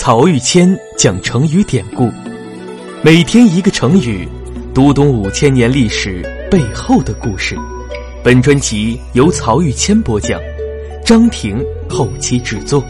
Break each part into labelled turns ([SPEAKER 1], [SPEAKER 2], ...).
[SPEAKER 1] 曹玉谦讲成语典故，每天一个成语，读懂五千年历史背后的故事。本专辑由曹玉谦播讲，张婷后期制作。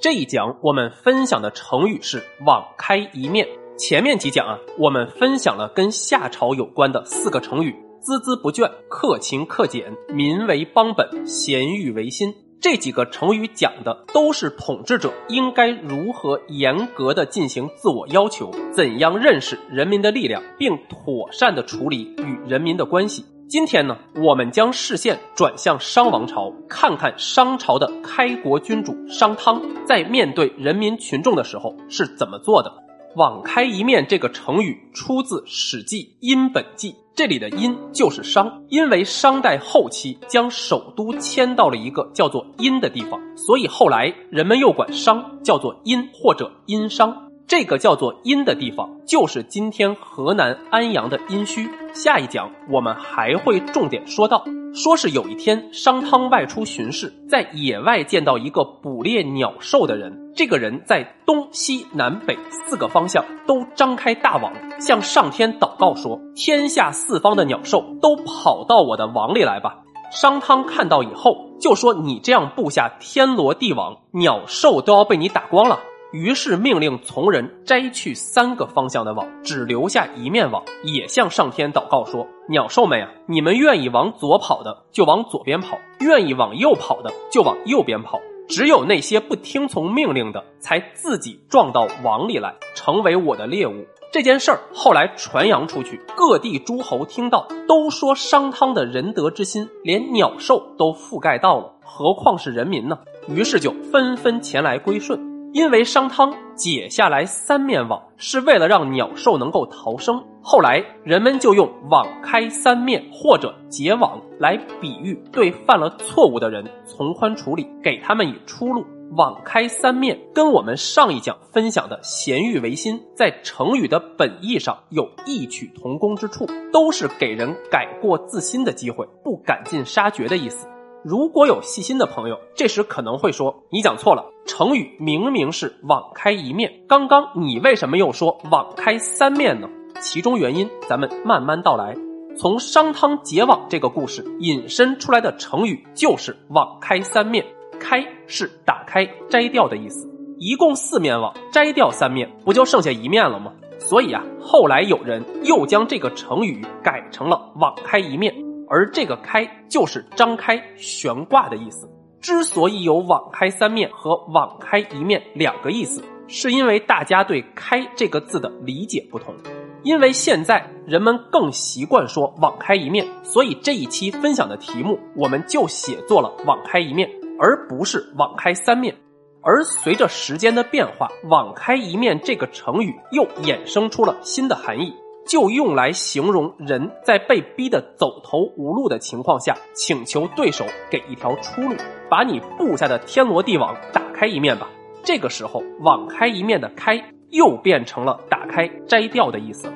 [SPEAKER 2] 这一讲我们分享的成语是“网开一面”。前面几讲啊，我们分享了跟夏朝有关的四个成语。孜孜不倦、克勤克俭、民为邦本、咸欲为心，这几个成语讲的都是统治者应该如何严格的进行自我要求，怎样认识人民的力量，并妥善的处理与人民的关系。今天呢，我们将视线转向商王朝，看看商朝的开国君主商汤在面对人民群众的时候是怎么做的。网开一面这个成语出自《史记·殷本纪》。这里的殷就是商，因为商代后期将首都迁到了一个叫做殷的地方，所以后来人们又管商叫做殷或者殷商。这个叫做殷的地方，就是今天河南安阳的殷墟。下一讲我们还会重点说到，说是有一天商汤外出巡视，在野外见到一个捕猎鸟兽的人。这个人在东西南北四个方向都张开大网，向上天祷告说：“天下四方的鸟兽都跑到我的网里来吧。”商汤看到以后就说：“你这样布下天罗地网，鸟兽都要被你打光了。”于是命令从人摘去三个方向的网，只留下一面网，也向上天祷告说：“鸟兽们呀，你们愿意往左跑的就往左边跑，愿意往右跑的就往右边跑。只有那些不听从命令的，才自己撞到网里来，成为我的猎物。”这件事儿后来传扬出去，各地诸侯听到，都说商汤的仁德之心，连鸟兽都覆盖到了，何况是人民呢？于是就纷纷前来归顺。因为商汤解下来三面网，是为了让鸟兽能够逃生。后来人们就用“网开三面”或者“结网”来比喻对犯了错误的人从宽处理，给他们以出路。“网开三面”跟我们上一讲分享的“咸欲为心”在成语的本意上有异曲同工之处，都是给人改过自新的机会，不赶尽杀绝的意思。如果有细心的朋友，这时可能会说：“你讲错了，成语明明是网开一面，刚刚你为什么又说网开三面呢？”其中原因咱们慢慢道来。从商汤结网这个故事引申出来的成语就是“网开三面”，开是打开、摘掉的意思。一共四面网，摘掉三面，不就剩下一面了吗？所以啊，后来有人又将这个成语改成了“网开一面”。而这个“开”就是张开、悬挂的意思。之所以有“网开三面”和“网开一面”两个意思，是因为大家对“开”这个字的理解不同。因为现在人们更习惯说“网开一面”，所以这一期分享的题目我们就写作了“网开一面”，而不是“网开三面”。而随着时间的变化，“网开一面”这个成语又衍生出了新的含义。就用来形容人在被逼得走投无路的情况下，请求对手给一条出路，把你布下的天罗地网打开一面吧。这个时候，网开一面的“开”又变成了打开、摘掉的意思。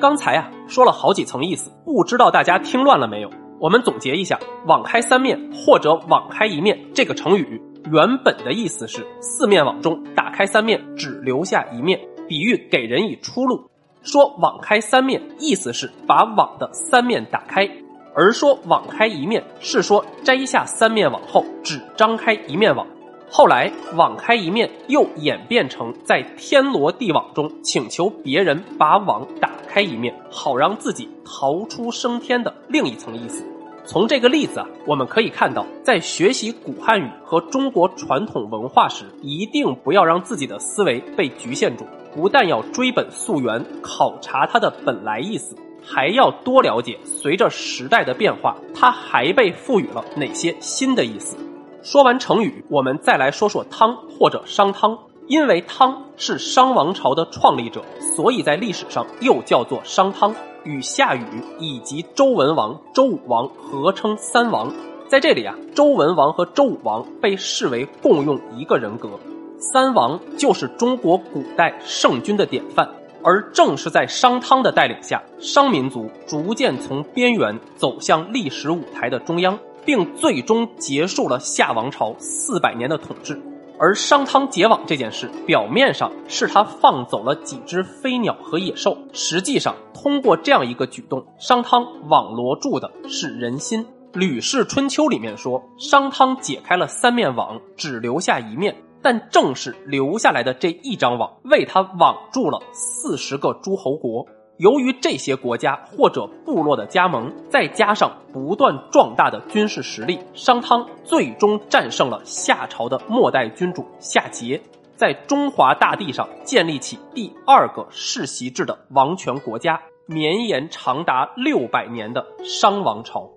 [SPEAKER 2] 刚才啊说了好几层意思，不知道大家听乱了没有？我们总结一下，“网开三面”或者“网开一面”这个成语原本的意思是四面网中打开三面，只留下一面，比喻给人以出路。说网开三面，意思是把网的三面打开；而说网开一面，是说摘下三面网后只张开一面网。后来网开一面又演变成在天罗地网中请求别人把网打开一面，好让自己逃出升天的另一层意思。从这个例子啊，我们可以看到，在学习古汉语和中国传统文化时，一定不要让自己的思维被局限住。不但要追本溯源，考察它的本来意思，还要多了解随着时代的变化，它还被赋予了哪些新的意思。说完成语，我们再来说说汤或者商汤。因为汤是商王朝的创立者，所以在历史上又叫做商汤，与夏禹以及周文王、周武王合称三王。在这里啊，周文王和周武王被视为共用一个人格。三王就是中国古代圣君的典范，而正是在商汤的带领下，商民族逐渐从边缘走向历史舞台的中央，并最终结束了夏王朝四百年的统治。而商汤结网这件事，表面上是他放走了几只飞鸟和野兽，实际上通过这样一个举动，商汤网罗住的是人心。《吕氏春秋》里面说，商汤解开了三面网，只留下一面。但正是留下来的这一张网，为他网住了四十个诸侯国。由于这些国家或者部落的加盟，再加上不断壮大的军事实力，商汤最终战胜了夏朝的末代君主夏桀，在中华大地上建立起第二个世袭制的王权国家，绵延长达六百年的商王朝。